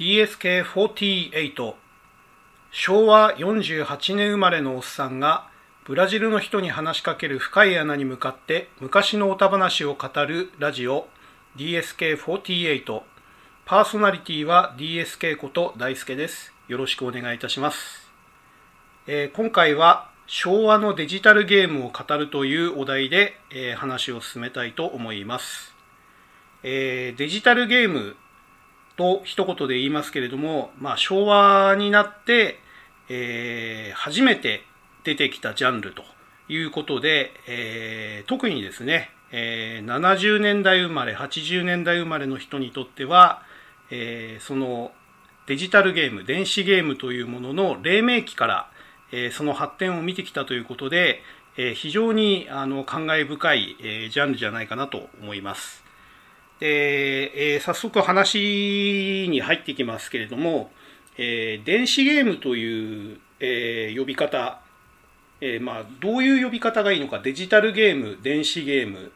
DSK48 昭和48年生まれのおっさんがブラジルの人に話しかける深い穴に向かって昔のおた話を語るラジオ DSK48 パーソナリティは DSK こと大輔です。よろしくお願いいたします、えー、今回は昭和のデジタルゲームを語るというお題で、えー、話を進めたいと思います、えー、デジタルゲームと一言で言いますけれども、まあ、昭和になって、えー、初めて出てきたジャンルということで、えー、特にですね、えー、70年代生まれ80年代生まれの人にとっては、えー、そのデジタルゲーム電子ゲームというものの黎明期から、えー、その発展を見てきたということで、えー、非常にあの感慨深い、えー、ジャンルじゃないかなと思います。で、えー、早速話に入っていきますけれども、えー、電子ゲームという、えー、呼び方、えーまあ、どういう呼び方がいいのかデジタルゲーム電子ゲーム、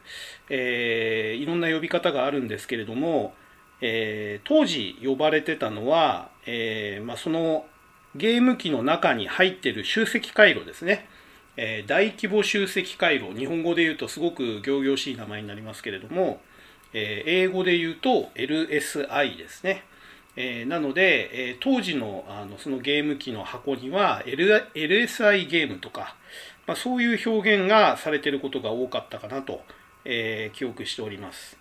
えー、いろんな呼び方があるんですけれども、えー、当時呼ばれてたのは、えーまあ、そのゲーム機の中に入っている集積回路ですね、えー、大規模集積回路。日本語で言うとすごく仰々しい名前になりますけれども、え英語で言うと LSI ですね。えなので、え当時のあのそのゲーム機の箱には、L、LSI ゲームとか、まあ、そういう表現がされてることが多かったかなと、えー、記憶しております。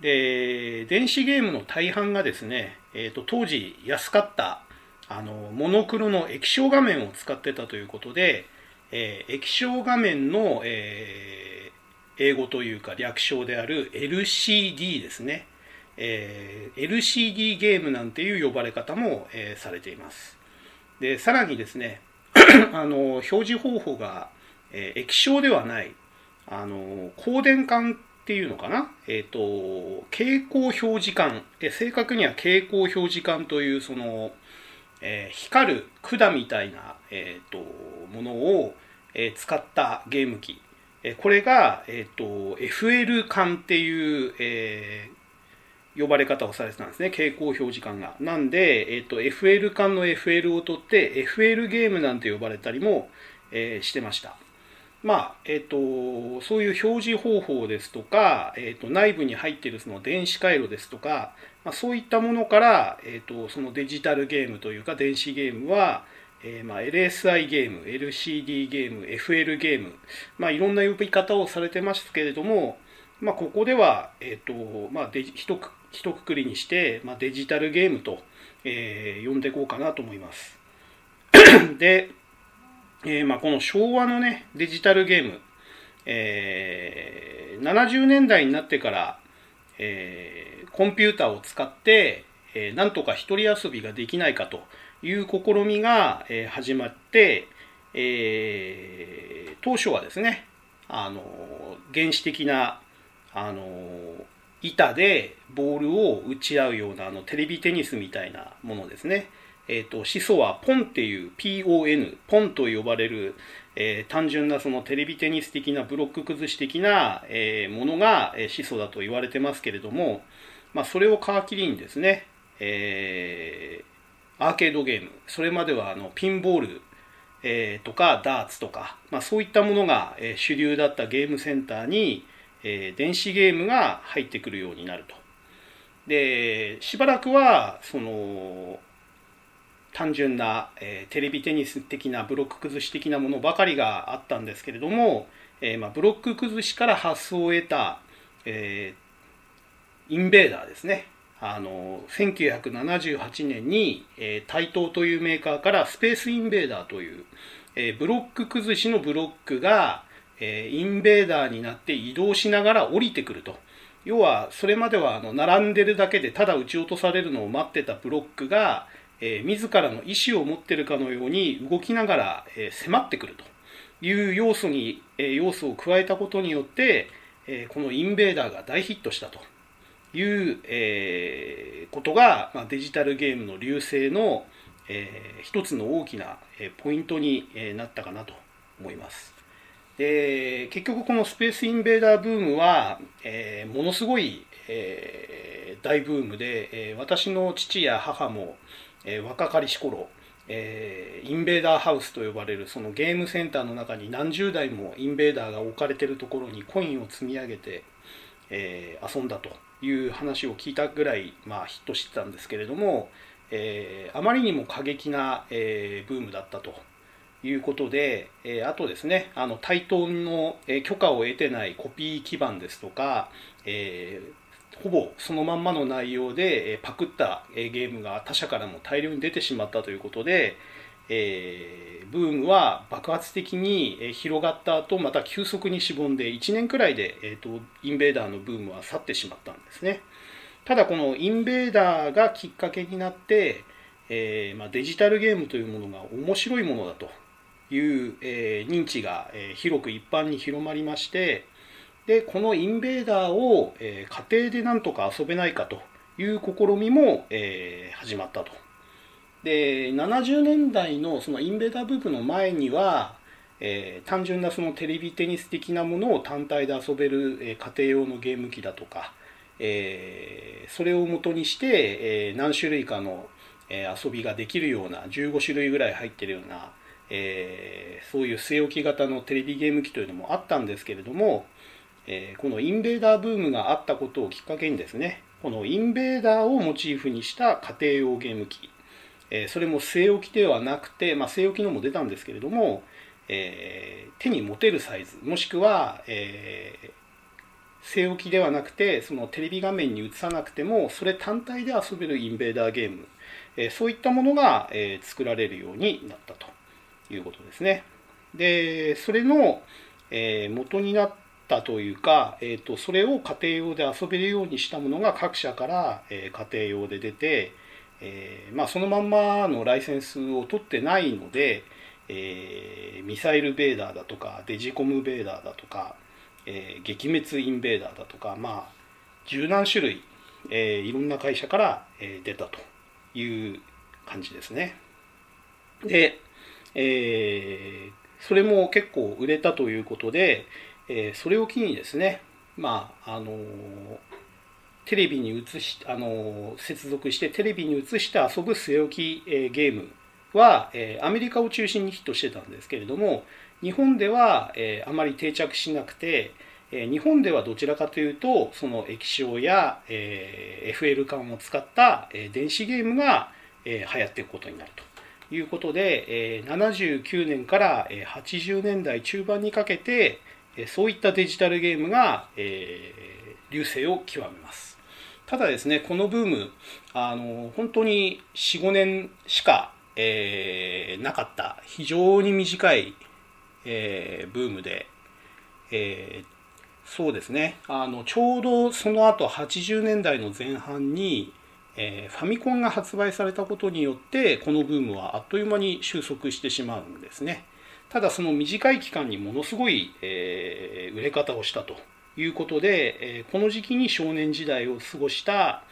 で、電子ゲームの大半がですね、えーと、当時安かったあのモノクロの液晶画面を使ってたということで、えー、液晶画面の、えー英語というか略称である LCD ですね、えー、LCD ゲームなんていう呼ばれ方も、えー、されています。でさらにですね あの表示方法が、えー、液晶ではないあの光電管っていうのかな、えーと、蛍光表示管、え正確には蛍光表示管というその、えー、光る管みたいな、えーとものを、え、使ったゲーム機。これが、えっ、ー、と、FL 管っていう、えー、呼ばれ方をされてたんですね。蛍光表示管が。なんで、えっ、ー、と、FL 管の FL を取って、FL ゲームなんて呼ばれたりも、えー、してました。まあ、えっ、と、そういう表示方法ですとか、えっ、と、内部に入っているその電子回路ですとか、まあ、そういったものから、えっ、と、そのデジタルゲームというか電子ゲームは、えー、まあ LSI ゲーム、LCD ゲーム、FL ゲーム、まあ、いろんな呼び方をされてますけれども、まあ、ここでは、えーとまあ、デジひとくひとくりにして、まあ、デジタルゲームと、えー、呼んでいこうかなと思います。で、えーまあ、この昭和のね、デジタルゲーム、えー、70年代になってから、えー、コンピューターを使って、えー、なんとか一人遊びができないかという試みが、え、始まって、えー、当初はですね、あの原始的なあの板でボールを打ち合うようなあのテレビテニスみたいなものですね。えーと、始祖はポンっていう PON ポンと呼ばれる、えー、単純なそのテレビテニス的なブロック崩し的な、えー、ものが、え、始祖だと言われてますけれども、まあ、それを皮切りにですね、えアーケードゲームそれまではあのピンボール、えー、とかダーツとか、まあ、そういったものが、え、主流だったゲームセンターに、え、電子ゲームが入ってくるようになると。でしばらくはその単純な、えー、テレビテニス的なブロック崩し的なものばかりがあったんですけれども、えーまあ、ブロック崩しから発想を得た、えー、インベーダーですねあの1978年に、えー、台東というメーカーからスペースインベーダーという、えー、ブロック崩しのブロックが、えー、インベーダーになって移動しながら降りてくると要はそれまではあの並んでるだけでただ撃ち落とされるのを待ってたブロックが、えー、自らの意思を持ってるかのように動きながら、えー、迫ってくるという要素に、えー、要素を加えたことによって、えー、このインベーダーが大ヒットしたと。いう、えー、ことが、まあ、デジタルゲームの流星の、えー、一つの大きな、えー、ポイントに、えー、なったかなと思います。で結局このスペースインベーダーブームは、えー、ものすごい、えー、大ブームで、えー、私の父や母も、えー、若かりし頃、えー、インベーダーハウスと呼ばれるそのゲームセンターの中に何十台もインベーダーが置かれてるところにコインを積み上げて、えー、遊んだという話を聞いたぐらい、まあ、ヒットしてたんですけれども、えー、あまりにも過激な、えー、ブームだったということで、えー、あとですねあの対等の、え許可を得てないコピー基盤ですとか、えほぼそのまんまの内容で、えパクった、えゲームが他社からも大量に出てしまったということで、えー、ブームは爆発的に広がった後また急速にしぼんで1年くらいで、えーと、インベーダーのブームは去ってしまったんですね。ただこのインベーダーがきっかけになって、えー、まあ、デジタルゲームというものが面白いものだという、えー、認知が、え広く一般に広まりましてでこのインベーダーを、え家庭でなんとか遊べないかという試みも、え始まったと。で70年代のそのインベーダーブームの前には、えー、単純なそのテレビテニス的なものを単体で遊べる、えー、家庭用のゲーム機だとか、えー、それを元にして、え何種類かの、え遊びができるような15種類ぐらい入ってるような、えそういう据え置き型のテレビゲーム機というのもあったんですけれども、えこのインベーダーブームがあったことをきっかけにですねこのインベーダーをモチーフにした家庭用ゲーム機えー、それも据え置きではなくて、まあ、据え置きのも出たんですけれども、えー、手に持てるサイズもしくは、えー、据え置きではなくてそのテレビ画面に映さなくてもそれ単体で遊べるインベーダーゲーム、えそういったものが、え作られるようになったということですね。でそれの、え元になったというか、えーと、それを家庭用で遊べるようにしたものが各社から、え家庭用で出て、えー、まあ、そのまんまのライセンスを取ってないので、えー、ミサイルベーダーだとかデジコムベーダーだとか、えー、撃滅インベーダーだとか、まあ、十何種類、えいろんな会社から、え出たという感じですね。で、えそれも結構売れたということで、えそれを機にですね、まああのテレビに映しあの接続してテレビに映して遊ぶ据え置き、えゲームは、えアメリカを中心にヒットしてたんですけれども日本では、えあまり定着しなくて、え日本ではどちらかというとその液晶や、え FL 感を使った、え電子ゲームが、え流行っていくことになるということで、え79年から80年代中盤にかけてそういったデジタルゲームが、え流星を極めます。ただですね、このブーム、あの本当に4、5年しか、えー、なかった非常に短い、えー、ブームで、えー、そうですね。あのちょうどその後80年代の前半に、えファミコンが発売されたことによってこのブームはあっという間に収束してしまうんですね。ただその短い期間にものすごい、え売れ方をしたと。いうことで、えこの時期に少年時代を過ごした、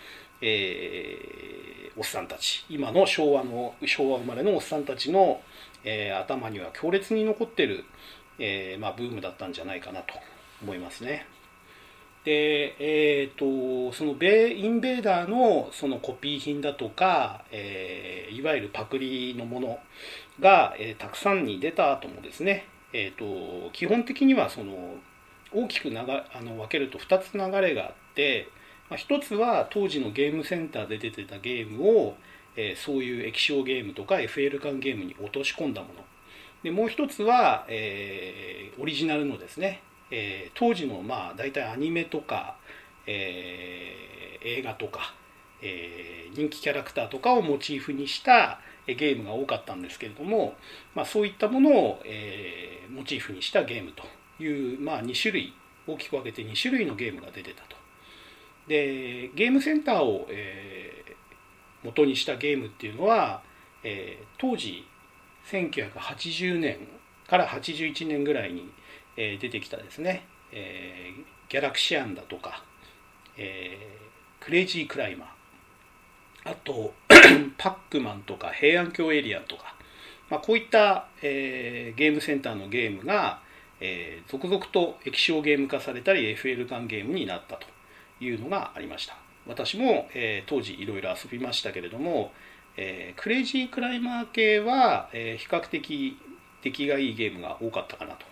えー、おっさんたち今の昭和の昭和生まれのおっさんたちの、えー、頭には強烈に残ってる、えー、まあ、ブームだったんじゃないかなと思いますね。で、えーと、そのベインベーダーのそのコピー品だとか、えいわゆるパクリのものが、えたくさんに出た後もですね、えーと基本的にはその大きく流あの分けると2つ流れがあって、まあ、1つは当時のゲームセンターで出てたゲームを、えー、そういう液晶ゲームとか FL 間ゲームに落とし込んだもの。でもう1つは、えー、オリジナルのですね、えー、当時のまあ大体アニメとか、え映画とか、え人気キャラクターとかをモチーフにしたゲームが多かったんですけれども、まあ、そういったものを、えモチーフにしたゲームと。いう、まあ、2種類大きく分けて2種類のゲームが出てたと。でゲームセンターを、えー、元にしたゲームっていうのは、えー、当時1980年から81年ぐらいに、えー、出てきたですね、えー、ギャラクシアンだとか、えー、クレイジークライマー。あと パックマンとか平安京エリアとか、まあ、こういった、えー、ゲームセンターのゲームが、えー、続々と液晶ゲーム化されたり FL 間ゲームになったというのがありました。私も、えー、当時いろいろ遊びましたけれども、えー、クレイジークライマー系は、えー、比較的出来がいいゲームが多かったかなと。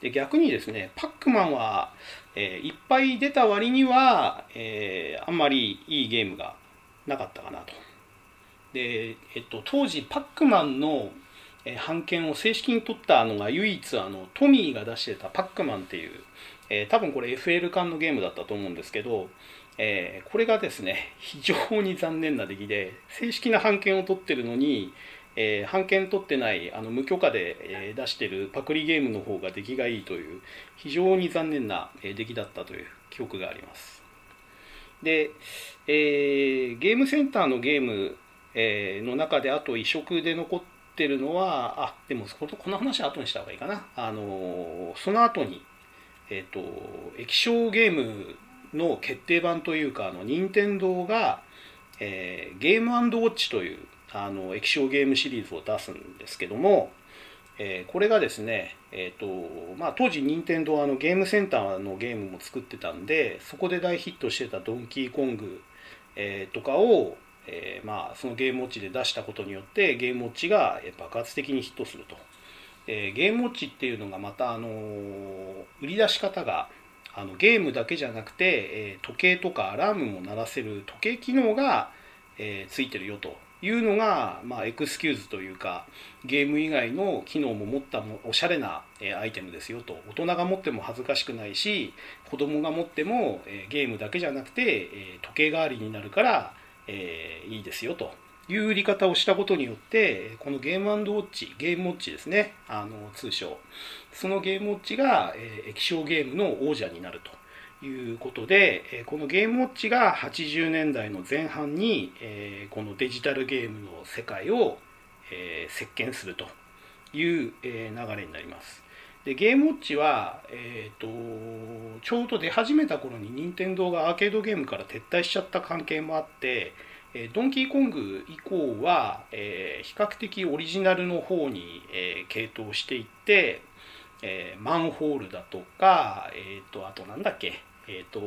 で逆にですねパックマンは、えー、いっぱい出た割には、えー、あんまりいいゲームがなかったかなと。で、えっと、当時パックマンのえ版権を正式に取ったのが唯一あのトミーが出してたパックマンっていう、えー、多分これ FL 缶のゲームだったと思うんですけど、えー、これがですね非常に残念な出来で正式な版権を取ってるのに、えー、版権取ってないあの無許可で、え出してるパクリゲームの方が出来がいいという非常に残念な出来だったという記憶があります。で、え、ゲームセンターのゲーム、えの中であと移植で残ってるのはあでもこの話は後にした方がいいかな。あのその後にえっ、ー、と液晶ゲームの決定版というかあの任天堂が、えー、ゲームウォッチというあの液晶ゲームシリーズを出すんですけども、えー、これがですね、えーとまあ、当時任天堂はあのゲームセンターのゲームも作ってたんでそこで大ヒットしてた「ドンキーコング」えー、とかを、えー、まあ、そのゲームウォッチで出したことによってゲームウォッチが爆発的にヒットすると。えー、ゲームウォッチっていうのがまた、あの売り出し方があのゲームだけじゃなくて、え時計とかアラームも鳴らせる時計機能が、えついてるよというのが、まあ、エクスキューズというかゲーム以外の機能も持ったおしゃれな、えアイテムですよと大人が持っても恥ずかしくないし子供が持っても、えゲームだけじゃなくて、え時計代わりになるから、えいいですよと。いう売り方をしたことによってこのゲームウォッチゲームウォッチですね。あの通称。そのゲームウォッチが、え液晶ゲームの王者になると。いうことで、このゲームウォッチが80年代の前半に、このデジタルゲームの世界を、席巻するという、流れになります。でゲームウォッチは、えーと、ちょうど出始めた頃に任天堂がアーケードゲームから撤退しちゃった関係もあって、えドンキーコング以降は、えー、比較的オリジナルの方に、えー、系統していって、え、マンホールだとか、えーと、あとなんだっけ、えーと、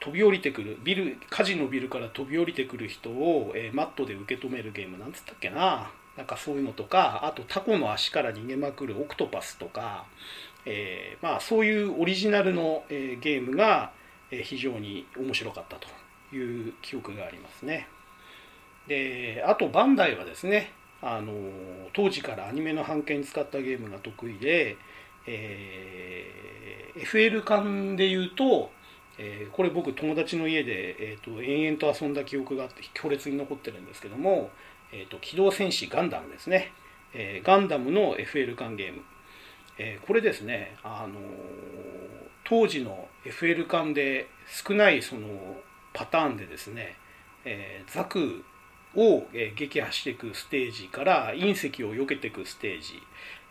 飛び降りてくるビル火事のビルから飛び降りてくる人を、え、マットで受け止めるゲームなんつったっけな。なんかそういうのとかあとタコの足から逃げまくるオクトパスとか、えー、まあ、そういうオリジナルの、えゲームが、え非常に面白かったという記憶がありますね。であとバンダイはですねあの当時からアニメの版権使ったゲームが得意で、えー、FL 館で言うと、えー、これ僕友達の家で、えーと、延々と遊んだ記憶があって強烈に残ってるんですけども「えーと、機動戦士ガンダム」ですね、えー、ガンダムの FL 館ゲーム、えこれですねあの当時の FL 館で少ないそのパターンでですね、えー、ザクを、撃破していくステージから隕石を避けていくステージ、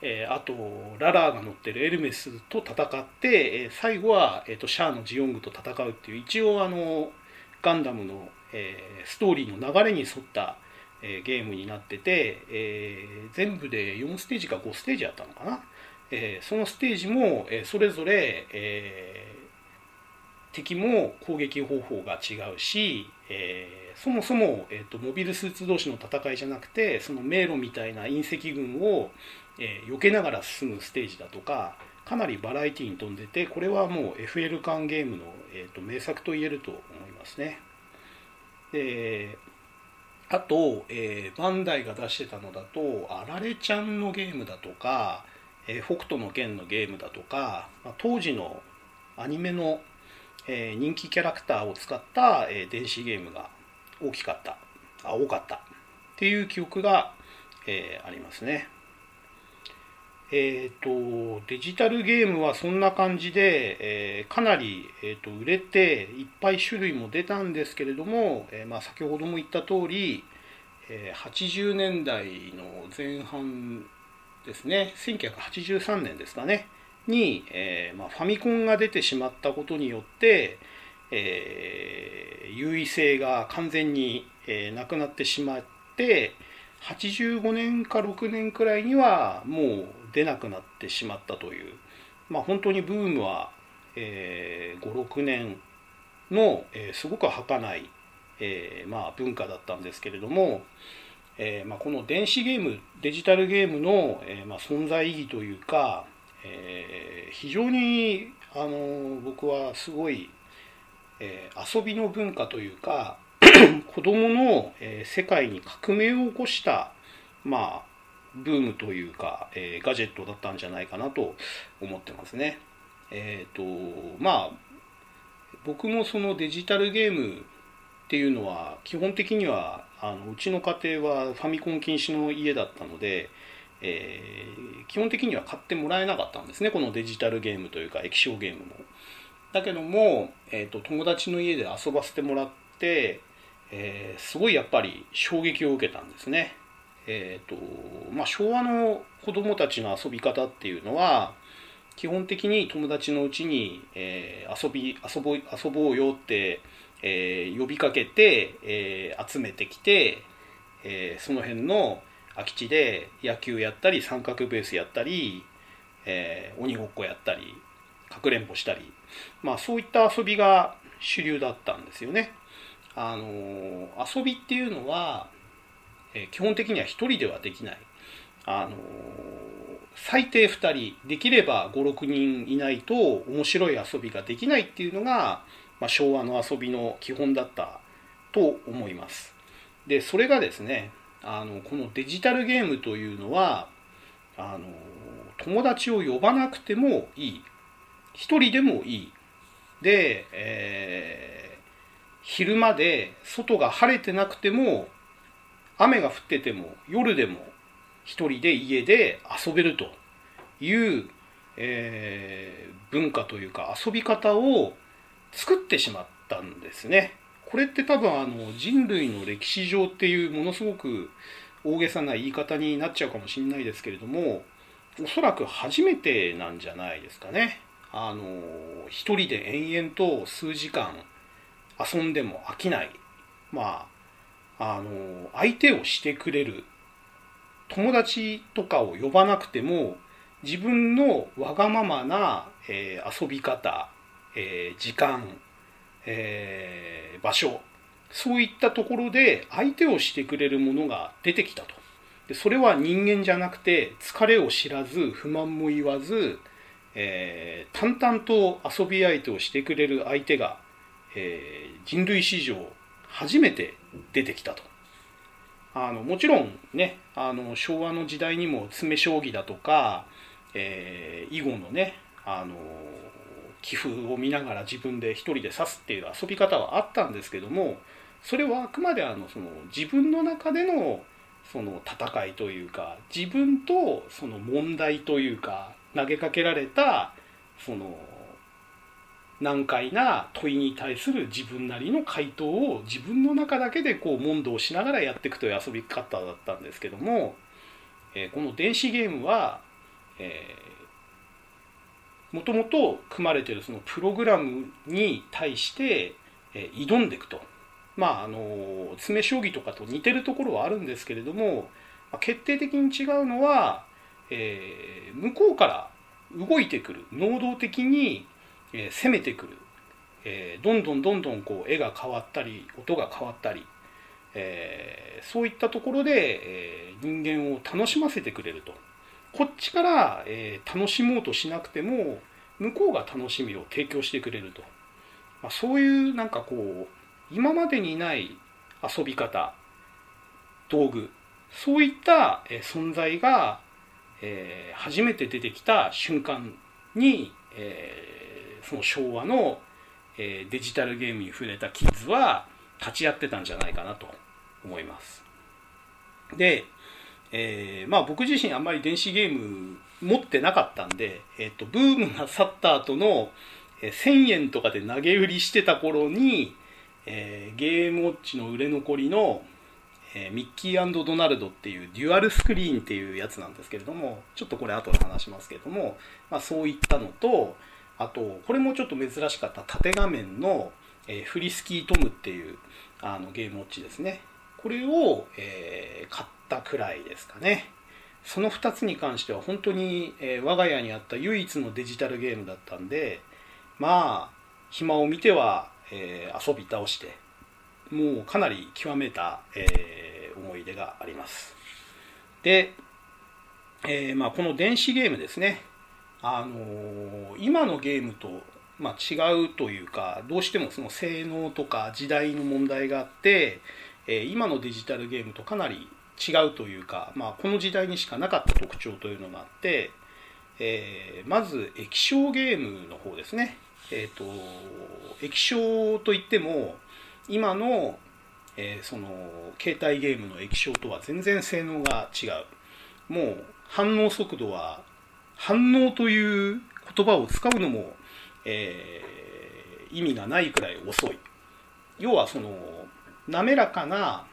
えー、あとララーが乗ってるエルメスと戦って、えー、最後は、えーと、シャアのジオングと戦うっていう一応あのガンダムの、えー、ストーリーの流れに沿った、えー、ゲームになってて、えー、全部で4ステージか5ステージあったのかな、えー、そのステージも、え、それぞれ、え敵も攻撃方法が違うし、え、そもそも、えーと、モビルスーツ同士の戦いじゃなくてその迷路みたいな隕石群を、え、避けながら進むステージだとかかなりバラエティに富んでてこれはもう FL 缶ゲームの、えーと、名作と言えると思いますね。であと、えー、バンダイが出してたのだとあられちゃんのゲームだとか、えー、北斗の剣のゲームだとか、まあ、当時のアニメのえー、人気キャラクターを使った、えー、電子ゲームが大きかったあ多かったっていう記憶が、えー、ありますね。えーと、デジタルゲームはそんな感じで、えー、かなり、えーと、売れていっぱい種類も出たんですけれども、えー、まあ、先ほども言った通り、えー、80年代の前半ですね1983年ですかねに、え、まあ、ファミコンが出てしまったことによって、え、優位性が完全に、え、なくなってしまって85年か6年くらいにはもう出なくなってしまったという、まあ、本当にブームは、えー、56年の、えー、すごく儚い、えー、まあ、文化だったんですけれども、えまあ、この電子ゲームデジタルゲームの、えまあ、存在意義というか、え非常にあの僕はすごい、え遊びの文化というか 子どもの、え世界に革命を起こした、まあ、ブームというか、えガジェットだったんじゃないかなと思ってますね。えっ、ー、とまあ僕もそのデジタルゲームっていうのは基本的にはあのうちの家庭はファミコン禁止の家だったので、えー、基本的には買ってもらえなかったんですねこのデジタルゲームというか液晶ゲームも。だけども、えーと、友達の家で遊ばせてもらって、えー、すごいやっぱり衝撃を受けたんですね。えーとまあ、昭和の子供たちの遊び方っていうのは基本的に友達のうちに、えー、遊び遊ぼう遊ぼうよって、えー、呼びかけて、えー、集めてきて、えその辺の空き地で野球やったり三角ベースやったり、え鬼ごっこやったりかくれんぼしたり、まあ、そういった遊びが主流だったんですよね。あの遊びっていうのは、え基本的には1人ではできない。あの最低2人。できれば56人いないと面白い遊びができないっていうのが、まあ、昭和の遊びの基本だったと思います。でそれがですねあのこのデジタルゲームというのはあの友達を呼ばなくてもいい。1人でもいい。で、えー、昼間で外が晴れてなくても雨が降ってても夜でも一人で家で遊べるという、えー、文化というか遊び方を作ってしまったんですね。これって多分あの人類の歴史上っていうものすごく大げさな言い方になっちゃうかもしれないですけれどもおそらく初めてなんじゃないですかね。あの一人で延々と数時間遊んでも飽きない。まああの相手をしてくれる。友達とかを呼ばなくても自分のわがままな、えー、遊び方、えー、時間、えー、場所そういったところで相手をしてくれるものが出てきたと。でそれは人間じゃなくて疲れを知らず不満も言わず、えー、淡々と遊び相手をしてくれる相手が、えー、人類史上初めて出てきたと。あのもちろんねあの昭和の時代にも詰将棋だとか、えー、囲碁のねあの棋譜を見ながら自分で一人で指すっていう遊び方はあったんですけどもそれはあくまであのその自分の中でのその戦いというか自分とその問題というか投げかけられたその難解な問いに対する自分なりの回答を自分の中だけでこう問答しながらやっていくという遊び方だったんですけども、えー、この電子ゲームは、え、もともと組まれてるそのプログラムに対して、えー、挑んでいくと。まああの詰将棋とかと似てるところはあるんですけれども、決定的に違うのは、えー、向こうから動いてくる能動的にえー、攻めてくる、えー、どんどんどんどんこう絵が変わったり音が変わったり、えー、そういったところで、え人間を楽しませてくれると。こっちから、え楽しもうとしなくても向こうが楽しみを提供してくれると、まあ、そういうなんかこう今までにない遊び方道具そういった、存在が、え初めて出てきた瞬間に、えその昭和の、えー、デジタルゲームに触れたキッズは立ち会ってたんじゃないかなと思います。で、えー、まあ僕自身あんまり電子ゲーム持ってなかったんで、えっ、ー、と、ブームが去った後の、え、1000円とかで投げ売りしてた頃に、えー、ゲームウォッチの売れ残りの、えー、ミッキードナルドっていうデュアルスクリーンっていうやつなんですけれども、ちょっとこれ後で話しますけれども、まあそういったのと、あとこれもちょっと珍しかった縦画面の、えー、フリスキートムっていうあのゲームウォッチですね。これを、えー、買ったくらいですかね。その2つに関しては本当に、えー、我が家にあった唯一のデジタルゲームだったんでまあ暇を見ては、えー、遊び倒してもうかなり極めた、えー、思い出があります。で、えー、まあ、この電子ゲームですね。あの今のゲームと、まあ、違うというかどうしてもその性能とか時代の問題があって、え今のデジタルゲームとかなり違うというか、まあ、この時代にしかなかった特徴というのがあって、えー、まず液晶ゲームの方ですね。えっ、ー、と、液晶といっても、今の、えー、その、携帯ゲームの液晶とは全然性能が違う。もう、反応速度は、反応という言葉を使うのも、えー、意味がないくらい遅い。要はその、滑らかな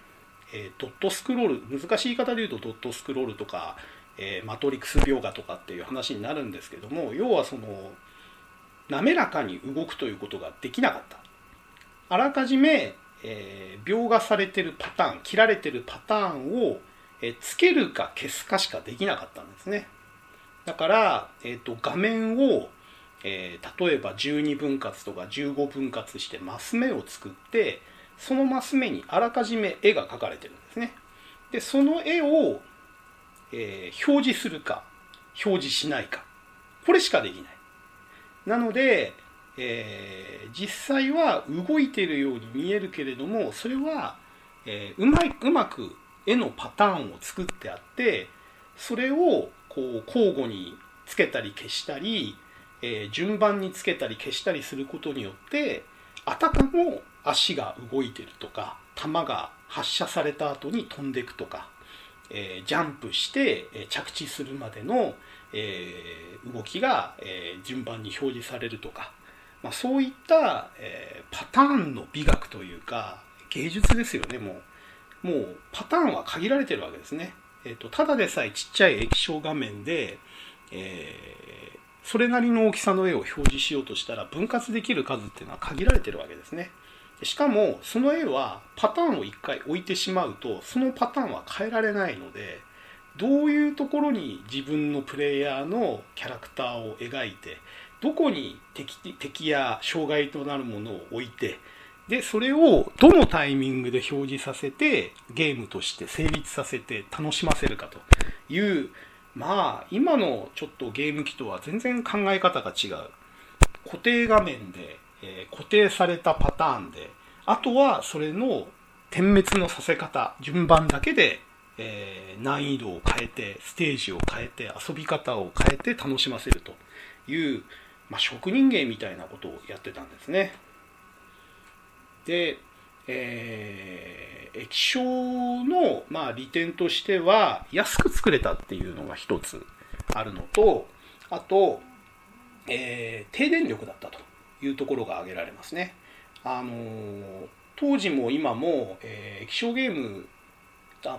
えー、ドットスクロール難しい言い方で言うとドットスクロールとか、えー、マトリックス描画とかっていう話になるんですけども要はその滑らかに動くということができなかったあらかじめ、えー、描画されてるパターン切られてるパターンを、えー、つけるか消すかしかできなかったんですねだから、えーと、画面を、えー、例えば12分割とか15分割してマス目を作ってそのマス目にあらかじめ絵が描かれてるんですね。で、その絵を、えー、表示するか、表示しないか。これしかできない。なので、えー、実際は動いてるように見えるけれども、それは、えー、うまいうまく絵のパターンを作ってあって、それをこう交互につけたり消したり、えー、順番につけたり消したりすることによって、あたかも足が動いてるとか弾が発射された後に飛んでいくとか、えー、ジャンプして着地するまでの、えー、動きが、え、順番に表示されるとか、まあ、そういった、えパターンの美学というか芸術ですよねもう。もうパターンは限られてるわけですね、えーと、ただでさえちっちゃい液晶画面で、えそれなりの大きさの絵を表示しようとしたら分割できる数っていうのは限られてるわけですね。しかもその絵はパターンを1回置いてしまうとそのパターンは変えられないのでどういうところに自分のプレイヤーのキャラクターを描いてどこに敵敵や障害となるものを置いてでそれをどのタイミングで表示させてゲームとして成立させて楽しませるかというまあ今のちょっとゲーム機とは全然考え方が違う固定画面でえ固定されたパターンで、あとはそれの点滅のさせ方、順番だけで、えー、難易度を変えて、ステージを変えて、遊び方を変えて楽しませるという、まあ、職人芸みたいなことをやってたんですね。で、えー、液晶の、まあ、利点としては、安く作れたっていうのが一つあるのと、あと、えー、低電力だったと。いうところが挙げられますね。あの当時も今も、えー、液晶ゲーム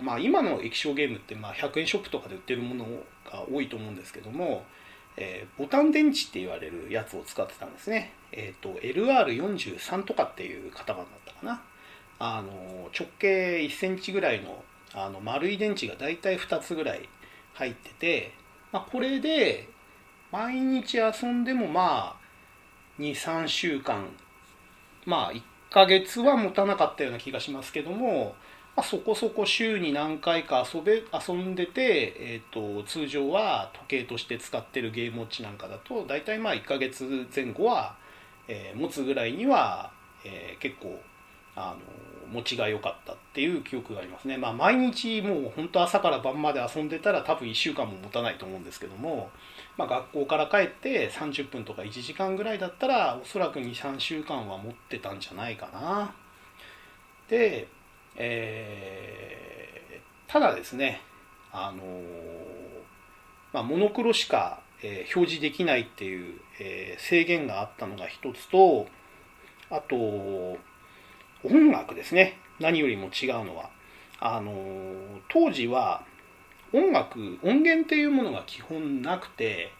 まあ、今の液晶ゲームってまあ100円ショップとかで売ってるものが多いと思うんですけども、えー、ボタン電池って言われるやつを使ってたんですね。えっ、ー、と LR43 とかっていう型番だったかな。あの直径1センチぐらいのあの丸い電池がだいたい2つぐらい入ってて、まあ、これで毎日遊んでもまあ23週間まあ1ヶ月は持たなかったような気がしますけども、まあ、そこそこ週に何回か遊べ遊んでて、えーと、通常は時計として使ってるゲームウォッチなんかだと大体まあ1ヶ月前後は、えー、持つぐらいには、えー、結構あの持ちが良かったっていう記憶がありますね。まあ毎日もう本当朝から晩まで遊んでたら多分1週間も持たないと思うんですけども、まあ、学校から帰って30分とか1時間ぐらいだったらおそらく23週間は持ってたんじゃないかな。で、えー、ただですねあのまあ、モノクロしか、えー、表示できないっていう、えー、制限があったのが一つとあと音楽ですね。何よりも違うのはあの当時は音楽音源っていうものが基本なくて、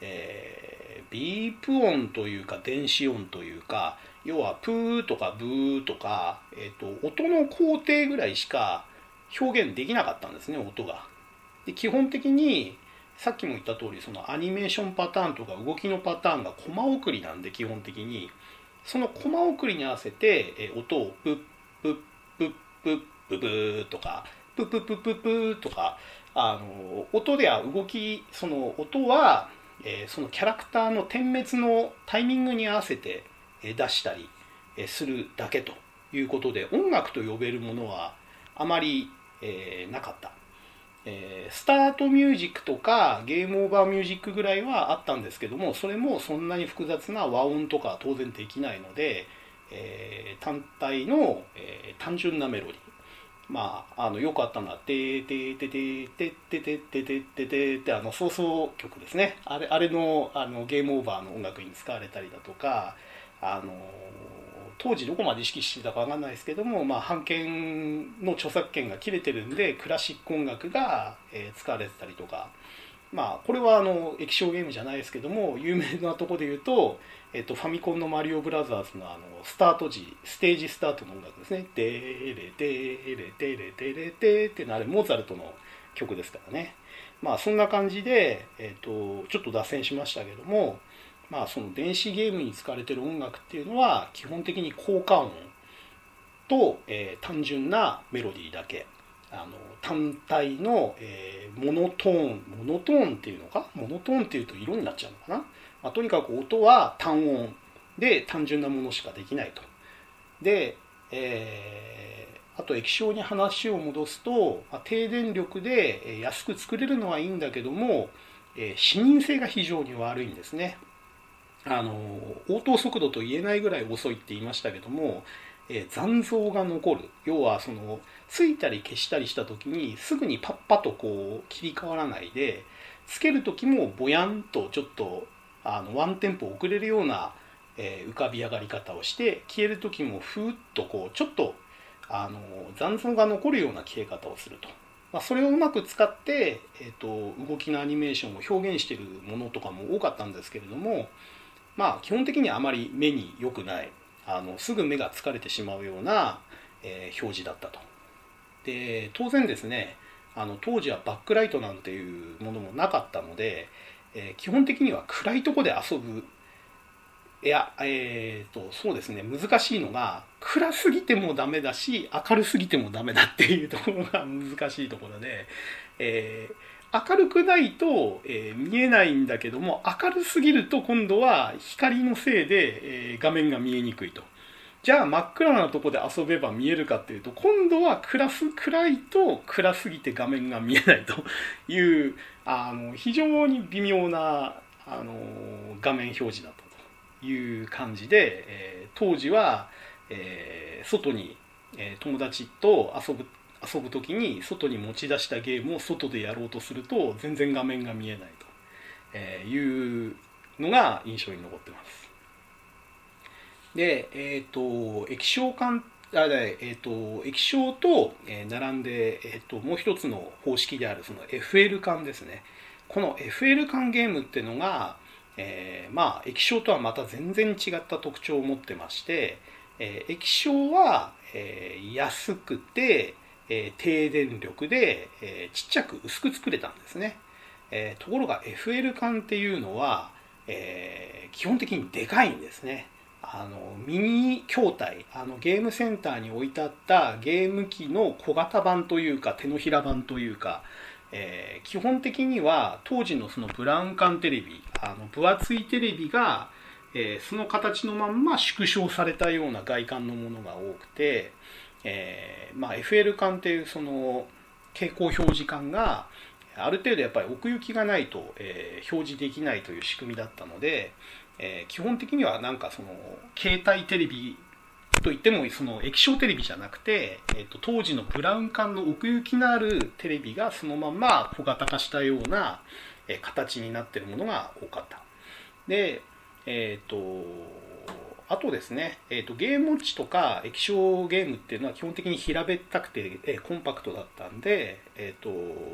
えー、ビープ音というか電子音というか要はプーとかブーとか、えーと、音の工程ぐらいしか表現できなかったんですね音が。で基本的にさっきも言った通りそのアニメーションパターンとか動きのパターンがコマ送りなんで基本的にそのコマ送りに合わせて、え音をプップップップップブーとかプップップププとかあの音では動きその音は、えー、そのキャラクターの点滅のタイミングに合わせて出したりするだけということで音楽と呼べるものはあまり、えー、なかった、えー、スタートミュージックとかゲームオーバーミュージックぐらいはあったんですけどもそれもそんなに複雑な和音とかは当然できないので、えー、単体の、え単純なメロディー。まあ、あのよくあったのは「ててててててててててて」ってあの放送曲ですね。あれあれのあのゲームオーバーの音楽に使われたりだとかあの当時どこまで意識してたかわかんないですけども、まあ、版権の著作権が切れてるんでクラシック音楽が、えー、使われてたりとか、まあ、これはあの液晶ゲームじゃないですけども有名なとこで言うと、えっと、ファミコンのマリオブラザーズのあのスタート時ステージスタートの音楽ですね「デーレデーレデーレデーレデー」っていうのあれモーツァルトの曲ですからね。まあそんな感じで、えっと、ちょっと脱線しましたけどもまあ、その電子ゲームに使われてる音楽っていうのは基本的に効果音と、えー、単純なメロディーだけ。あの単体の、えー、モノトーンモノトーンっていうのか？モノトーンっていうと色になっちゃうのかな、まあ、とにかく音は単音で単純なものしかできないと。で、えー、あと液晶に話を戻すと、まあ、低電力で安く作れるのはいいんだけども、えー、視認性が非常に悪いんですね。あの応答速度と言えないぐらい遅いって言いましたけども、えー、残像が残る要はそのついたり消したりした時にすぐにパッパとこう切り替わらないでつける時もぼやんとちょっとあのワンテンポ遅れるような、えー、浮かび上がり方をして消える時もふーっとこうちょっとあの残像が残るような消え方をすると。まあ、それをうまく使って、えーと動きのアニメーションを表現しているものとかも多かったんですけれども、まあ基本的にはあまり目に良くないあのすぐ目が疲れてしまうような、えー、表示だったと。で当然ですねあの当時はバックライトなんていうものもなかったので、えー、基本的には暗いとこで遊ぶいやえっ、ー、とそうですね難しいのが暗すぎてもダメだし明るすぎてもダメだっていうところが難しいところで、えー明るくないと、えー、見えないんだけども明るすぎると今度は光のせいで、えー、画面が見えにくいと。じゃあ真っ暗なとこで遊べば見えるかっていうと今度は暗す暗いと暗すぎて画面が見えないと いうあの非常に微妙なあの画面表示だったという感じで、えー、当時は、えー、外に、え、友達と遊ぶ遊ぶ時に外に持ち出したゲームを外でやろうとすると全然画面が見えないというのが印象に残ってます。で、えっ、ー、と液晶管あえーと、液晶と、並んで、えーと、もう一つの方式であるその FL 管ですねこの FL 管ゲームっていうのが、えー、まあ液晶とはまた全然違った特徴を持ってまして、えー、液晶は、えー、安くて、えー、低電力で、えー、ちっちゃく薄く作れたんですね、えー、ところが FL 管っていうのは、え基本的にでかいんですね。あのミニ筐体あのゲームセンターに置いてあったゲーム機の小型版というか手のひら版というか、え基本的には当時のそのブラウン管テレビあの分厚いテレビが、えその形のまんま縮小されたような外観のものが多くて、えーまあ、FL 管っていうその蛍光表示管がある程度やっぱり奥行きがないと、えー、表示できないという仕組みだったので、えー、基本的にはなんかその携帯テレビといってもその液晶テレビじゃなくて、えーと、当時のブラウン管の奥行きのあるテレビがそのまま小型化したような、えー、形になってるものが多かった。で、えっ、ー、とあとですね、えーと、ゲームウォッチとか液晶ゲームっていうのは基本的に平べったくて、えー、コンパクトだったんで、えーと、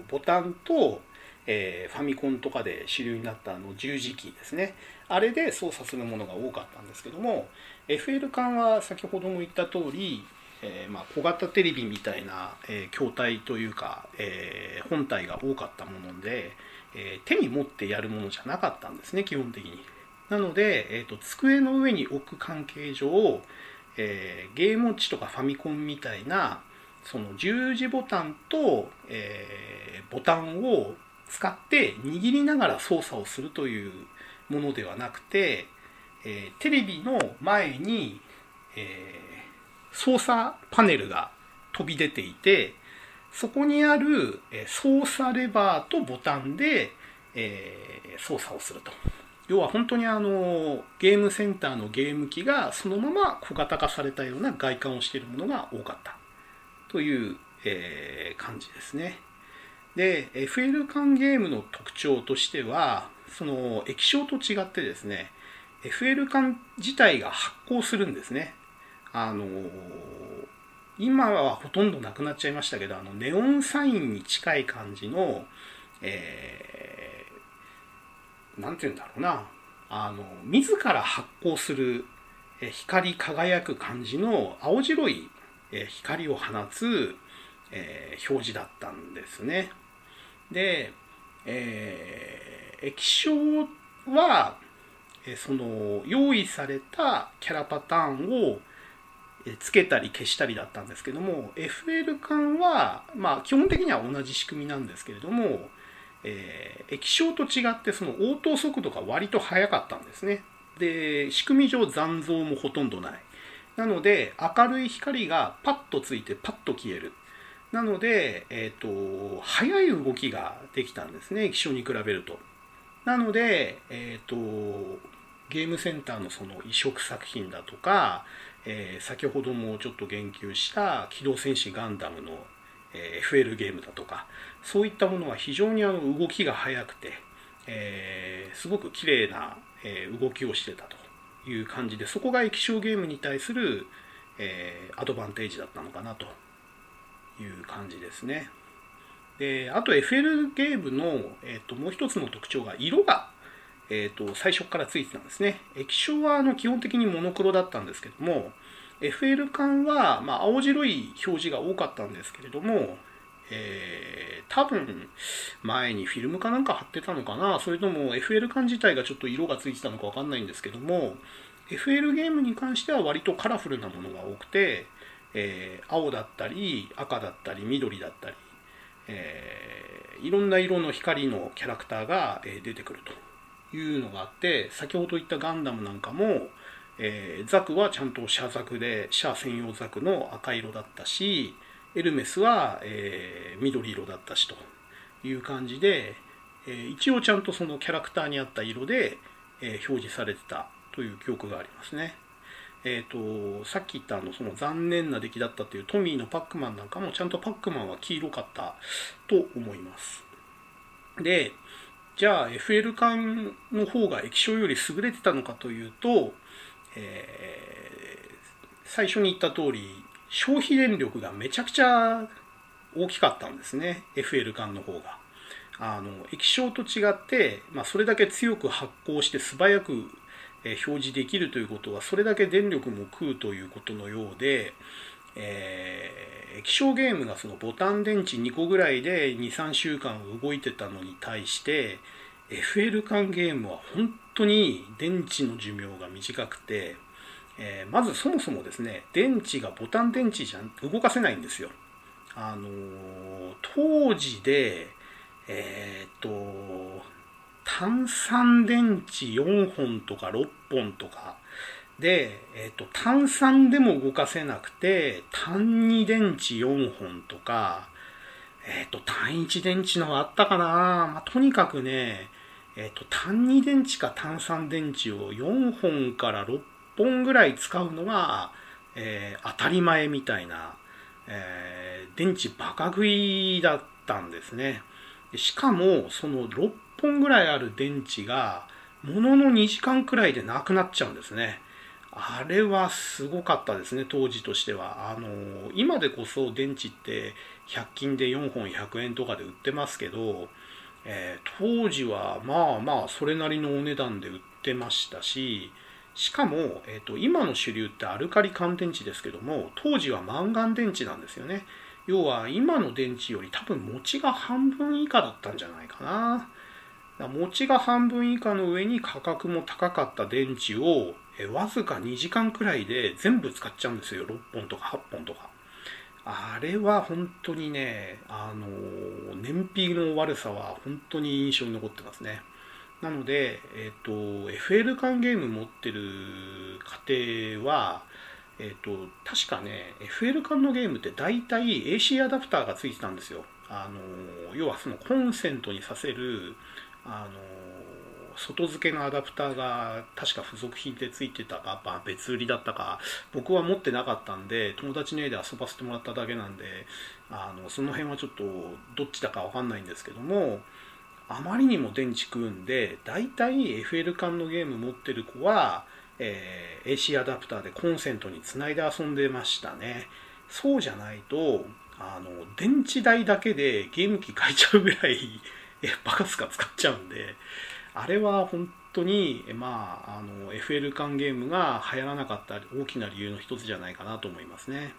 ボタンと、えー、ファミコンとかで主流になったあの十字キーですねあれで操作するものが多かったんですけども FL 管は先ほども言った通り、えー、まあ、小型テレビみたいな、え筐体というか、え本体が多かったもので、え手に持ってやるものじゃなかったんですね基本的に。なので、えーと、机の上に置く関係上、えー、ゲームウォッチとかファミコンみたいなその十字ボタンと、えー、ボタンを使って握りながら操作をするというものではなくて、えー、テレビの前に、えー、操作パネルが飛び出ていてそこにある、え操作レバーとボタンで、え操作をすると。要は本当にあのゲームセンターのゲーム機がそのまま小型化されたような外観をしているものが多かったという、え感じですね。で FL 缶ゲームの特徴としてはその液晶と違ってですね FL 缶自体が発光するんですねあの今はほとんどなくなっちゃいましたけどあのネオンサインに近い感じのえー、なんて言うんだろうなあの自ら発光する光り輝く感じの青白い光を放つ、えー、表示だったんですね。で、えー、液晶は、えその用意されたキャラパターンをつけたり消したりだったんですけども FL 缶は、まあ、基本的には同じ仕組みなんですけれども、えー、液晶と違ってその応答速度が割と速かったんですね。で仕組み上残像もほとんどない。なので明るい光がパッとついてパッと消える。なので、えっ、ー、と、速い動きができたんですね、液晶に比べると。なので、えっ、ー、と、ゲームセンターのその移植作品だとか、えー、先ほどもちょっと言及した機動戦士ガンダムの、え、FL ゲームだとか、そういったものは非常にあの動きが速くて、えー、すごく綺麗な、え動きをしてたという感じで、そこが液晶ゲームに対する、えアドバンテージだったのかなという感じですね。であと FL ゲームの、えーと、もう一つの特徴が色が、えーと、最初からついてたんですね。液晶はあの基本的にモノクロだったんですけども FL 缶は、まあ、青白い表示が多かったんですけれども、えー、多分前にフィルムかなんか貼ってたのかな？それとも FL 缶自体がちょっと色がついてたのかわかんないんですけども FL ゲームに関しては割とカラフルなものが多くてえー、青だったり赤だったり緑だったり、えー、いろんな色の光のキャラクターが、出てくるというのがあって先ほど言ったガンダムなんかも、えー、ザクはちゃんとシャザクでシャア専用ザクの赤色だったしエルメスは、えー、緑色だったしという感じで、えー、一応ちゃんとそのキャラクターに合った色で、えー、表示されてたという記憶がありますね。えーと、さっき言ったあのその残念な出来だったというトミーのパックマンなんかもちゃんとパックマンは黄色かったと思います。で、じゃあ FL 缶の方が液晶より優れてたのかというと、えー、最初に言った通り消費電力がめちゃくちゃ大きかったんですね FL 缶の方が。あの液晶と違って、まあ、それだけ強く発光して素早く表示できるということはそれだけ電力も食うということのようで、えー、液晶ゲームがそのボタン電池2個ぐらいで23週間動いてたのに対して FL 缶ゲームは本当に電池の寿命が短くて、えー、まずそもそもですね電池がボタン電池じゃ動かせないんですよ。あのー、当時でえー、っと単3電池4本とか6本とかで、えっ、と、単3でも動かせなくて、単2電池4本とか、えっ、と、単1電池のあったかなまあ、とにかくね、えっ、と、単2電池か単3電池を4本から6本ぐらい使うのが、え当たり前みたいな、え電池バカ食いだったんですね。しかも、その6本ぐらいある電池が、ものの2時間くらいでなくなっちゃうんですね。あれはすごかったですね、当時としては。あの、今でこそ電池って100均で4本100円とかで売ってますけど、えー、当時はまあまあそれなりのお値段で売ってましたし、しかも、えーと、今の主流ってアルカリ乾電池ですけども、当時はマンガン電池なんですよね。要は今の電池より多分持ちが半分以下だったんじゃないかな。持ちが半分以下の上に価格も高かった電池をえわずか2時間くらいで全部使っちゃうんですよ6本とか8本とかあれは本当にねあの燃費の悪さは本当に印象に残ってますね。なので、えっ、ー、と FL 缶ゲーム持ってる家庭はえっ、ー、と確かね FL 缶のゲームって大体 AC アダプターがついてたんですよ。あの要はそのコンセントにさせるあの外付けのアダプターが確か付属品でついてたか、まあ、別売りだったか僕は持ってなかったんで友達の家で遊ばせてもらっただけなんであのその辺はちょっとどっちだか分かんないんですけどもあまりにも電池食うんで大体 FL 缶のゲーム持ってる子は、えー、AC アダプターでコンセントにつないで遊んでましたね。そうじゃないとあの電池代だけでゲーム機買えちゃうぐらいバカスカ使っちゃうんであれは本当に、まあ、あの FL 缶ゲームが流行らなかった大きな理由の一つじゃないかなと思いますね。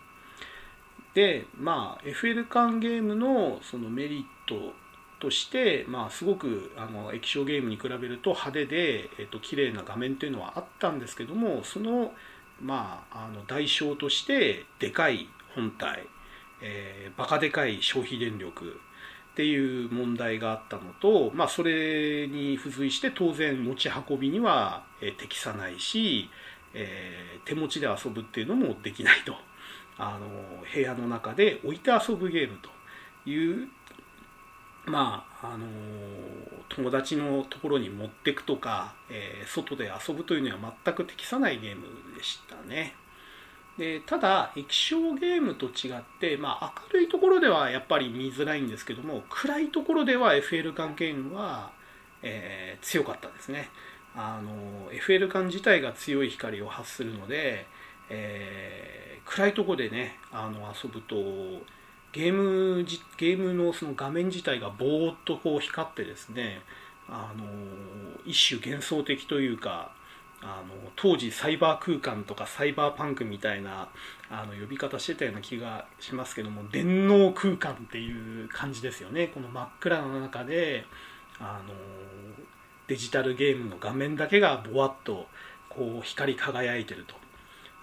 で、まあ、FL 缶ゲームのそのメリットとして、まあ、すごくあの液晶ゲームに比べると派手で、えっと綺麗な画面というのはあったんですけどもその,、まあ、あの代償としてでかい本体、えー、バカでかい消費電力っていう問題があったのと、まあ、それに付随して当然持ち運びには適さないし、えー、手持ちで遊ぶっていうのもできないとあの部屋の中で置いて遊ぶゲームというまああの友達のところに持ってくとか、えー、外で遊ぶというには全く適さないゲームでしたね。でただ液晶ゲームと違って、まあ、明るいところではやっぱり見づらいんですけども暗いところでは FL 管ゲームは、えー、強かったですね。あの FL 管自体が強い光を発するので、えー、暗いとこでねあの遊ぶとゲームゲームのその画面自体がぼーっとこう光ってですねあの一種幻想的というかあの当時サイバー空間とかサイバーパンクみたいなあの呼び方してたような気がしますけども電脳空間っていう感じですよねこの真っ暗の中であのデジタルゲームの画面だけがぼわっとこう光り輝いてると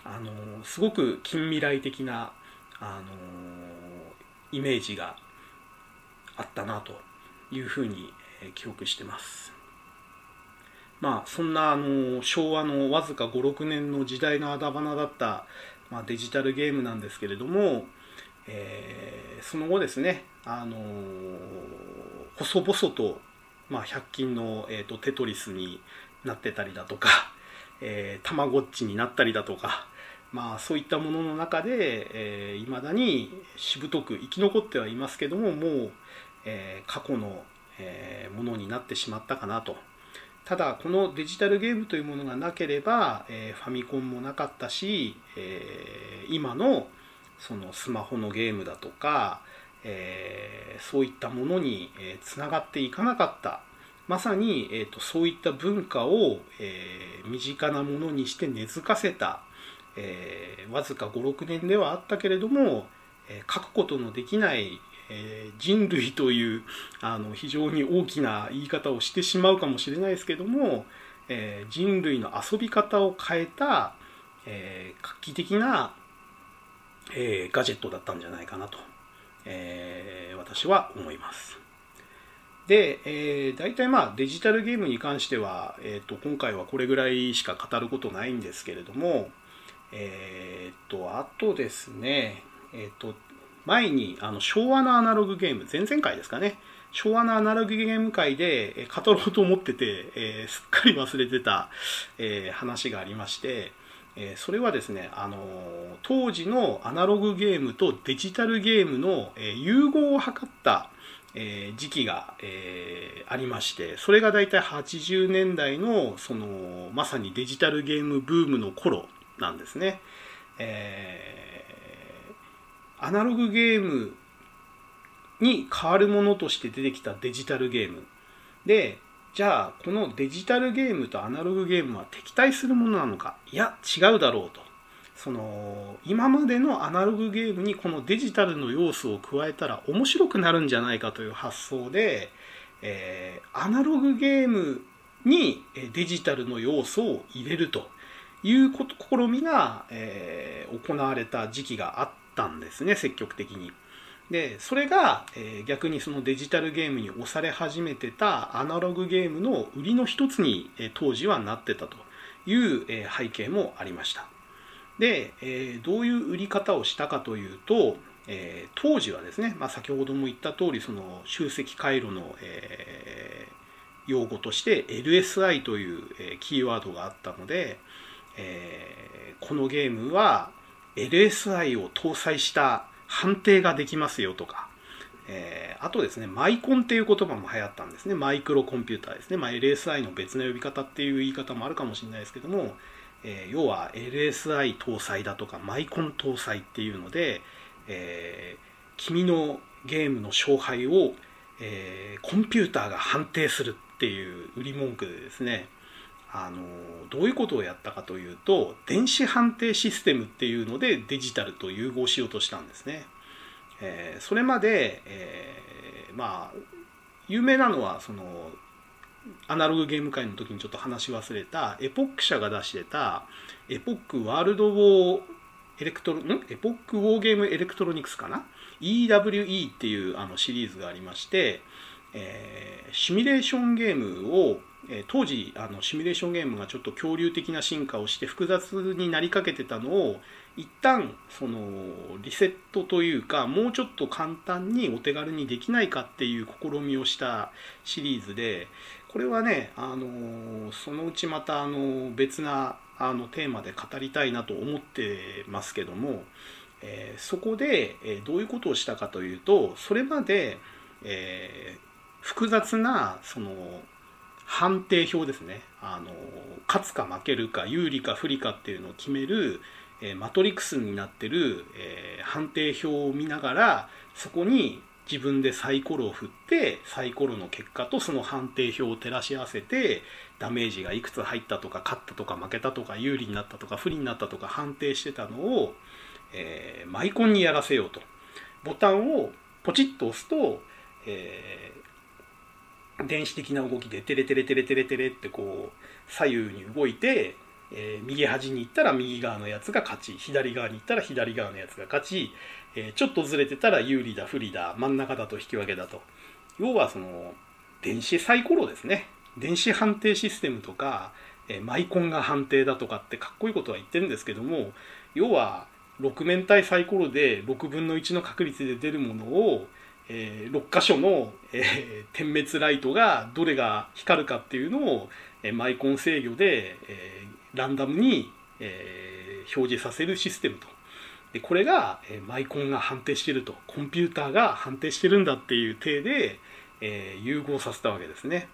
あのすごく近未来的なあのイメージがあったなというふうに記憶してます。まあ、そんなあの昭和のわずか56年の時代のあだ花だった、まあ、デジタルゲームなんですけれども、えー、その後ですね、あの細々と、まあ、100均の、えーと、テトリスになってたりだとか、えー、たまごっちになったりだとか、まあ、そういったものの中で、えー、だにしぶとく生き残ってはいますけどももう、えー、過去の、えー、ものになってしまったかなとただこのデジタルゲームというものがなければ、え、ファミコンもなかったし、え、今のそのスマホのゲームだとか、え、そういったものにつながっていかなかった。まさに、えーと、そういった文化を、えー、身近なものにして根付かせた、えー、わずか56年ではあったけれども、え、書くことのできない、え、人類というあの非常に大きな言い方をしてしまうかもしれないですけども、えー、人類の遊び方を変えた、えー、画期的な、え、ガジェットだったんじゃないかなと、え、私は思います。で、え、大体まあデジタルゲームに関しては、えーと、今回はこれぐらいしか語ることないんですけれども、えっ、と、あとですね、えっ、と、前にあの昭和のアナログゲーム、前々回ですかね、昭和のアナログゲーム界で語ろうと思ってて、えー、すっかり忘れてた、えー、話がありまして、えー、それはですね、あの当時のアナログゲームとデジタルゲームの、え融合を図った、え時期が、えありましてそれが大体80年代のそのまさにデジタルゲームブームの頃なんですね。えアナログゲームに変わるものとして出てきたデジタルゲーム。でじゃあこのデジタルゲームとアナログゲームは敵対するものなのか？いや違うだろうと。その今までのアナログゲームにこのデジタルの要素を加えたら面白くなるんじゃないかという発想で、えー、アナログゲームにデジタルの要素を入れるという試みが、えー、行われた時期があったんですね積極的に。でそれが、えー、逆にそのデジタルゲームに押され始めてたアナログゲームの売りの一つに、えー、当時はなってたという、えー、背景もありました。で、えどういう売り方をしたかというと、え当時はですね、まあ、先ほども言った通りその集積回路の、え用語として LSI という、えキーワードがあったので、えこのゲームは LSI を搭載した判定ができますよとか、えー、あとですね、マイコンっていう言葉も流行ったんですね。マイクロコンピューターですね。まあ、LSI の別の呼び方っていう言い方もあるかもしれないですけども、えー、要は LSI 搭載だとかマイコン搭載っていうので、えー、君のゲームの勝敗を、えコンピューターが判定するっていう売り文句でですね、あのどういうことをやったかというと電子判定システムっていうのでデジタルと融合しようとしたんですね。えー、それまで、えー、まあ有名なのはそのアナログゲーム界の時にちょっと話し忘れたエポック社が出してたエポックワールドウォーエレクトロニ？エポックウォーゲームエレクトロニクスかな？EWE っていうあのシリーズがありまして、えー、シミュレーションゲームをえ当時あのシミュレーションゲームがちょっと恐竜的な進化をして複雑になりかけてたのを一旦そのリセットというかもうちょっと簡単にお手軽にできないかっていう試みをしたシリーズでこれはねあのそのうちまたあの別なあのテーマで語りたいなと思ってますけども、えー、そこで、えどういうことをしたかというとそれまで、えー、複雑なその判定表ですね。あの勝つか負けるか有利か不利かっていうのを決める、えー、マトリックスになってる、えー、判定表を見ながらそこに自分でサイコロを振ってサイコロの結果とその判定表を照らし合わせてダメージがいくつ入ったとか勝ったとか負けたとか有利になったとか不利になったとか判定してたのを、えー、マイコンにやらせようと。ボタンをポチッと押すと、え電子的な動きでテレテレテレテレテレってこう左右に動いて、えー、右端に行ったら右側のやつが勝ち左側に行ったら左側のやつが勝ち、えー、ちょっとずれてたら有利だ不利だ真ん中だと引き分けだと。要はその電子サイコロですね。電子判定システムとか、えー、マイコンが判定だとかってかっこいいことは言ってるんですけども要は6面体サイコロで6分の1の確率で出るものをえー、6箇所の、えー、点滅ライトがどれが光るかっていうのを、えー、マイコン制御で、えー、ランダムに、えー、表示させるシステムと。でこれが、えー、マイコンが判定してるとコンピューターが判定してるんだっていう体で、えー、融合させたわけですね。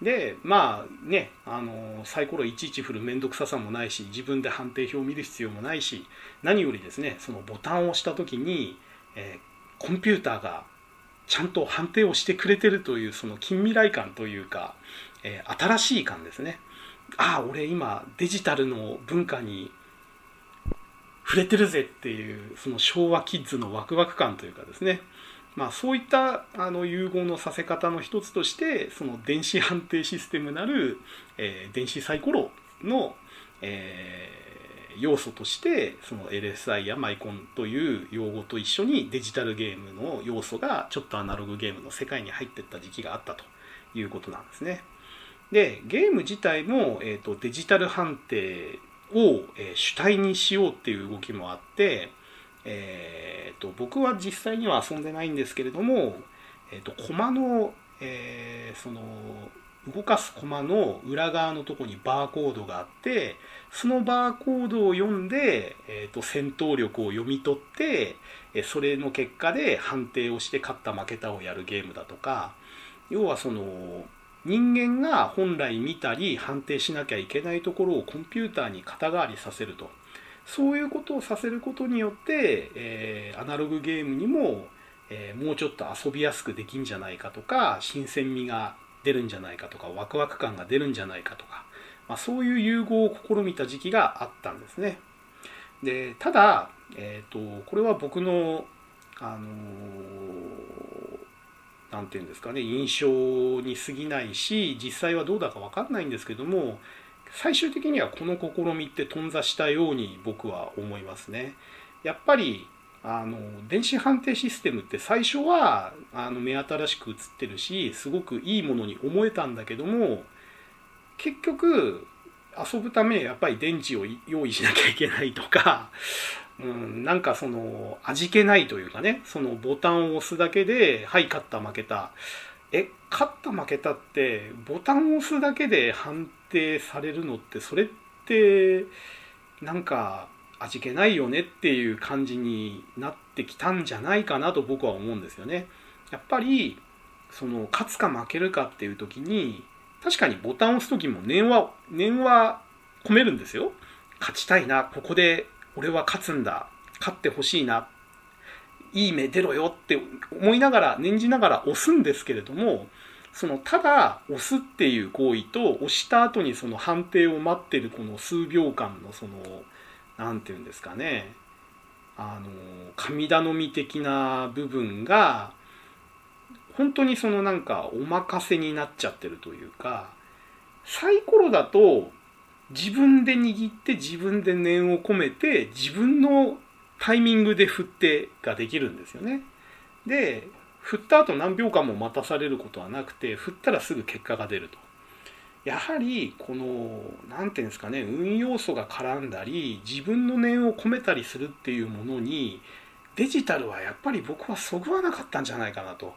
でまあねあのサイコロいちいち振る面倒くささもないし自分で判定表を見る必要もないし何よりですねそのボタンを押した時に、えコンピューターがちゃんと判定をしてくれてるというその近未来感というか、えー、新しい感ですね。ああ、俺今デジタルの文化に触れてるぜっていうその昭和キッズのワクワク感というかですね。まあそういったあの融合のさせ方の一つとしてその電子判定システムなる、えー、電子サイコロの、えー要素としてその LSI やマイコンという用語と一緒にデジタルゲームの要素がちょっとアナログゲームの世界に入っていった時期があったということなんですね。でゲーム自体も、えーと、デジタル判定を、えー、主体にしようっていう動きもあって、えーと、僕は実際には遊んでないんですけれども、えーと、と駒の、えー、その動かすコマの裏側のとこにバーコードがあってそのバーコードを読んで、えーと、戦闘力を読み取ってえそれの結果で判定をして勝った負けたをやるゲームだとか要はその人間が本来見たり判定しなきゃいけないところをコンピューターに肩代わりさせると。そういうことをさせることによって、えー、アナログゲームにも、え、もうちょっと遊びやすくできんじゃないかとか新鮮味が出るんじゃないかとかワクワク感が出るんじゃないかとか、まあ、そういう融合を試みた時期があったんですね。でただ、えーと、これは僕の、あのー、何て言うんですかね印象に過ぎないし実際はどうだか分かんないんですけども最終的にはこの試みって頓挫したように僕は思いますね。やっぱりあの電子判定システムって最初はあの目新しく映ってるしすごくいいものに思えたんだけども結局遊ぶためやっぱり電池を用意しなきゃいけないとか、うん、なんかその味気ないというかねそのボタンを押すだけではい勝った負けた。え勝った負けたってボタンを押すだけで判定されるのってそれってなんか味気ないよねっていう感じになってきたんじゃないかなと僕は思うんですよね。やっぱりその勝つか負けるかっていう時に確かにボタンを押す時も念は念は込めるんですよ。勝ちたいなここで俺は勝つんだ勝ってほしいないい目出ろよって思いながら念じながら押すんですけれどもそのただ押すっていう行為と押した後にその判定を待ってるこの数秒間のその何て言うんですかねあの神頼み的な部分が本当にそのなんかお任せになっちゃってるというかサイコロだと自分で握って自分で念を込めて自分のタイミングで振ってができるんですよね。で振った後何秒間も待たされることはなくて振ったらすぐ結果が出ると。やはりこの何て言うんですかね運要素が絡んだり自分の念を込めたりするっていうものにデジタルはやっぱり僕はそぐわなかったんじゃないかなと。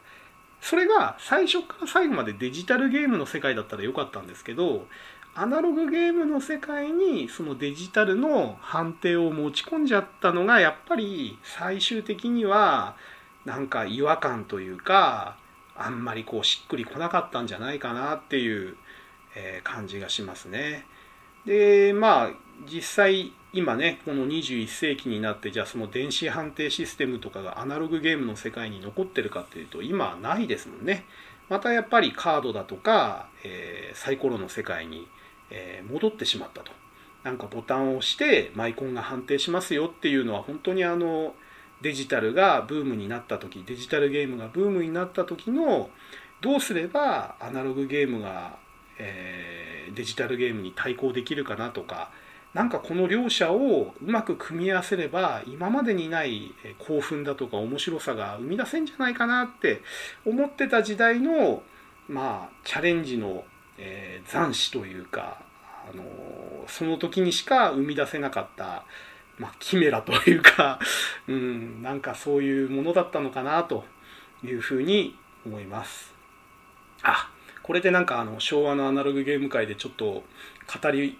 それが最初から最後までデジタルゲームの世界だったらよかったんですけどアナログゲームの世界にそのデジタルの判定を持ち込んじゃったのがやっぱり最終的にはなんか違和感というかあんまりこうしっくりこなかったんじゃないかなっていうえ感じがしますね。でまあ実際今ねこの21世紀になってじゃあその電子判定システムとかがアナログゲームの世界に残ってるかっていうと今はないですもんね。またやっぱりカードだとか、えー、サイコロの世界に、えー、戻ってしまったと。なんかボタンを押してマイコンが判定しますよっていうのは本当にあのデジタルがブームになった時デジタルゲームがブームになった時のどうすればアナログゲームがえー、デジタルゲームに対抗できるかなとかなんかこの両者をうまく組み合わせれば今までにない興奮だとか面白さが生み出せんじゃないかなって思ってた時代のまあチャレンジの、えー、斬新というか、あのー、その時にしか生み出せなかった、まあ、キメラというか、うん、なんかそういうものだったのかなというふうに思います。あこれでなんかあの昭和のアナログゲーム界でちょっと語り、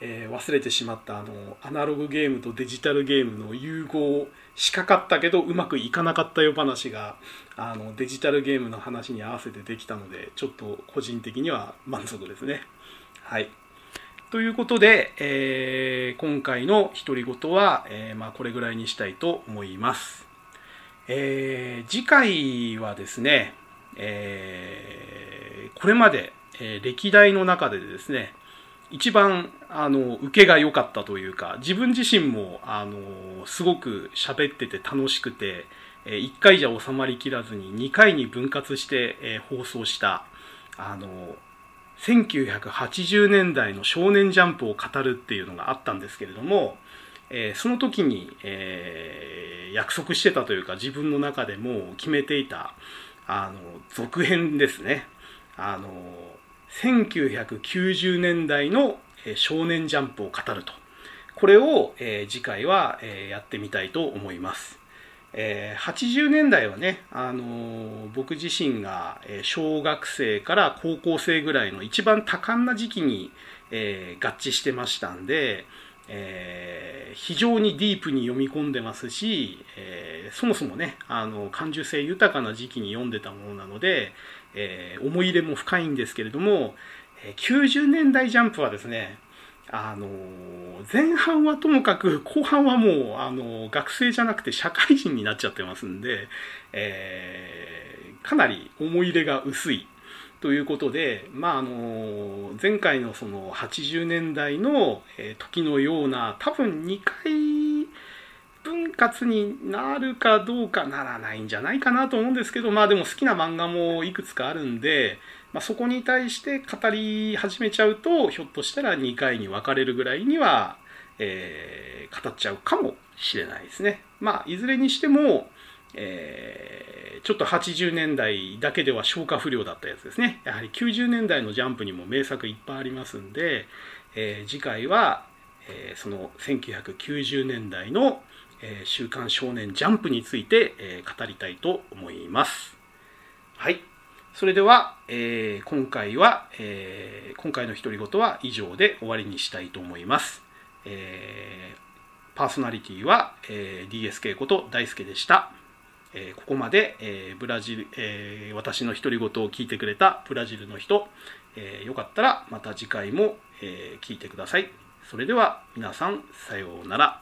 えー、忘れてしまったあのアナログゲームとデジタルゲームの融合しかかったけどうまくいかなかったよ話があのデジタルゲームの話に合わせてできたのでちょっと個人的には満足ですね。はいということで、えー、今回の独り言は、えー、まあ、これぐらいにしたいと思います。えー、次回はですね、えー、これまで、えー、歴代の中でですね一番あの受けが良かったというか自分自身もあのすごく喋ってて楽しくて、えー、1回じゃ収まりきらずに2回に分割して、えー、放送したあの1980年代の少年ジャンプを語るっていうのがあったんですけれども、えー、その時に、えー、約束してたというか自分の中でも決めていたあの続編ですね。あの1990年代の少年ジャンプを語ると。これを、えー、次回は、えー、やってみたいと思います、えー、80年代はね、あのー、僕自身が小学生から高校生ぐらいの一番多感な時期に、え合致してましたんで、えー、非常にディープに読み込んでますし、えー、そもそもねあの感受性豊かな時期に読んでたものなので、えー、思い入れも深いんですけれども90年代ジャンプはですねあの前半はともかく後半はもうあの学生じゃなくて社会人になっちゃってますんで、えかなり思い入れが薄いということで、まあ、あの前回のその80年代の時のような多分2回分活になるかどうかならないんじゃないかなと思うんですけどまあでも好きな漫画もいくつかあるんで、まあ、そこに対して語り始めちゃうとひょっとしたら2回に分かれるぐらいには、えー、語っちゃうかもしれないですね。まあいずれにしても、えー、ちょっと80年代だけでは消化不良だったやつですね。やはり90年代のジャンプにも名作いっぱいありますんで、えー、次回は、えー、その1990年代の、え週刊少年ジャンプについて、え語りたいと思います。はい。それでは、え今回は、え今回の独り言は以上で終わりにしたいと思います。えパーソナリティは、え DSK こと大輔でした。えここまで、えブラジル、え私の独り言を聞いてくれたブラジルの人、えよかったらまた次回も、え聞いてください。それでは皆さんさようなら。